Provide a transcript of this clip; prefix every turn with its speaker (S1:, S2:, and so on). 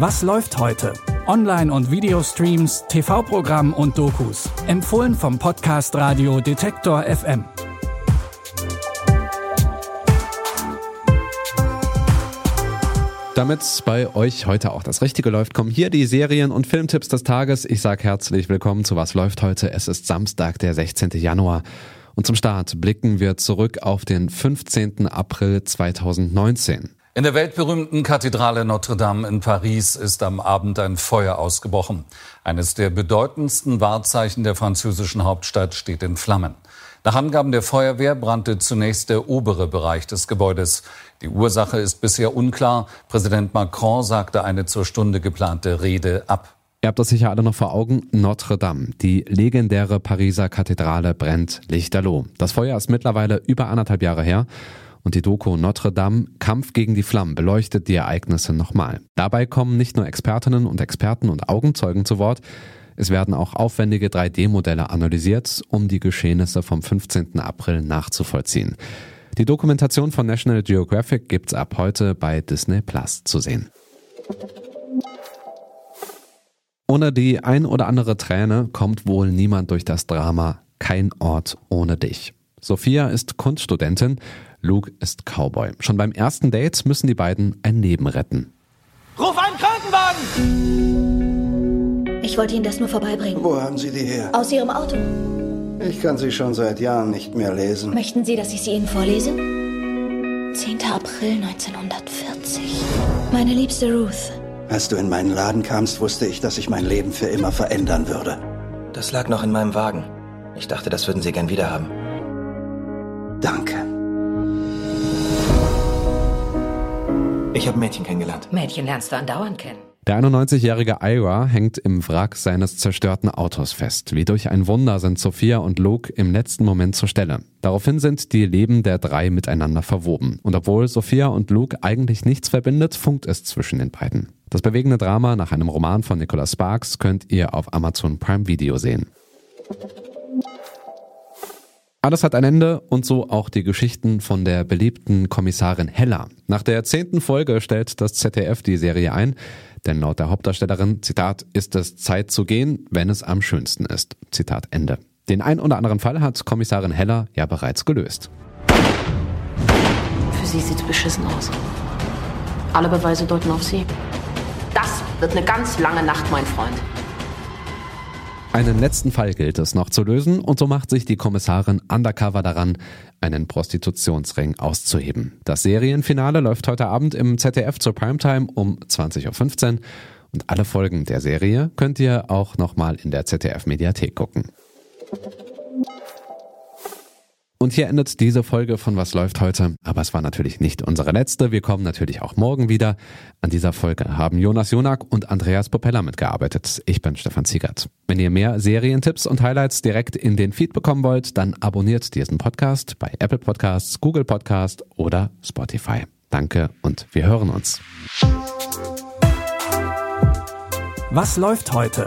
S1: Was läuft heute? Online- und Videostreams, TV-Programm und Dokus. Empfohlen vom Podcast Radio Detektor FM.
S2: Damit bei euch heute auch das Richtige läuft, kommen hier die Serien- und Filmtipps des Tages. Ich sage herzlich willkommen zu Was läuft heute. Es ist Samstag, der 16. Januar. Und zum Start blicken wir zurück auf den 15. April 2019.
S3: In der weltberühmten Kathedrale Notre Dame in Paris ist am Abend ein Feuer ausgebrochen. Eines der bedeutendsten Wahrzeichen der französischen Hauptstadt steht in Flammen. Nach Angaben der Feuerwehr brannte zunächst der obere Bereich des Gebäudes. Die Ursache ist bisher unklar. Präsident Macron sagte eine zur Stunde geplante Rede ab.
S2: Ihr habt das sicher alle noch vor Augen. Notre Dame, die legendäre Pariser Kathedrale, brennt lichterloh. Das Feuer ist mittlerweile über anderthalb Jahre her und die Doku Notre Dame Kampf gegen die Flammen beleuchtet die Ereignisse nochmal. Dabei kommen nicht nur Expertinnen und Experten und Augenzeugen zu Wort, es werden auch aufwendige 3D-Modelle analysiert, um die Geschehnisse vom 15. April nachzuvollziehen. Die Dokumentation von National Geographic gibt's ab heute bei Disney Plus zu sehen. Ohne die ein oder andere Träne kommt wohl niemand durch das Drama Kein Ort ohne dich. Sophia ist Kunststudentin, Luke ist Cowboy. Schon beim ersten Date müssen die beiden ein Leben retten.
S4: Ruf einen Krankenwagen!
S5: Ich wollte Ihnen das nur vorbeibringen.
S6: Wo haben Sie die her?
S5: Aus Ihrem Auto.
S6: Ich kann sie schon seit Jahren nicht mehr lesen.
S5: Möchten Sie, dass ich sie Ihnen vorlese? 10. April 1940. Meine liebste Ruth.
S6: Als du in meinen Laden kamst, wusste ich, dass ich mein Leben für immer verändern würde.
S7: Das lag noch in meinem Wagen. Ich dachte, das würden Sie gern wiederhaben.
S6: Danke.
S7: Ich habe Mädchen kennengelernt.
S5: Mädchen lernst du andauernd kennen.
S2: Der 91-jährige Ira hängt im Wrack seines zerstörten Autos fest. Wie durch ein Wunder sind Sophia und Luke im letzten Moment zur Stelle. Daraufhin sind die Leben der drei miteinander verwoben. Und obwohl Sophia und Luke eigentlich nichts verbindet, funkt es zwischen den beiden. Das bewegende Drama nach einem Roman von Nicholas Sparks könnt ihr auf Amazon Prime Video sehen. Alles hat ein Ende und so auch die Geschichten von der beliebten Kommissarin Hella. Nach der zehnten Folge stellt das ZDF die Serie ein, denn laut der Hauptdarstellerin, Zitat, ist es Zeit zu gehen, wenn es am schönsten ist. Zitat Ende. Den ein oder anderen Fall hat Kommissarin Heller ja bereits gelöst.
S8: Für sie sieht's beschissen aus. Alle Beweise deuten auf sie. Das wird eine ganz lange Nacht, mein Freund.
S2: Einen letzten Fall gilt es noch zu lösen und so macht sich die Kommissarin undercover daran, einen Prostitutionsring auszuheben. Das Serienfinale läuft heute Abend im ZDF zur Primetime um 20.15 Uhr und alle Folgen der Serie könnt ihr auch nochmal in der ZDF Mediathek gucken. Und hier endet diese Folge von Was läuft heute. Aber es war natürlich nicht unsere letzte. Wir kommen natürlich auch morgen wieder. An dieser Folge haben Jonas Jonak und Andreas Popella mitgearbeitet. Ich bin Stefan Ziegert. Wenn ihr mehr Serientipps und Highlights direkt in den Feed bekommen wollt, dann abonniert diesen Podcast bei Apple Podcasts, Google Podcast oder Spotify. Danke und wir hören uns.
S1: Was läuft heute?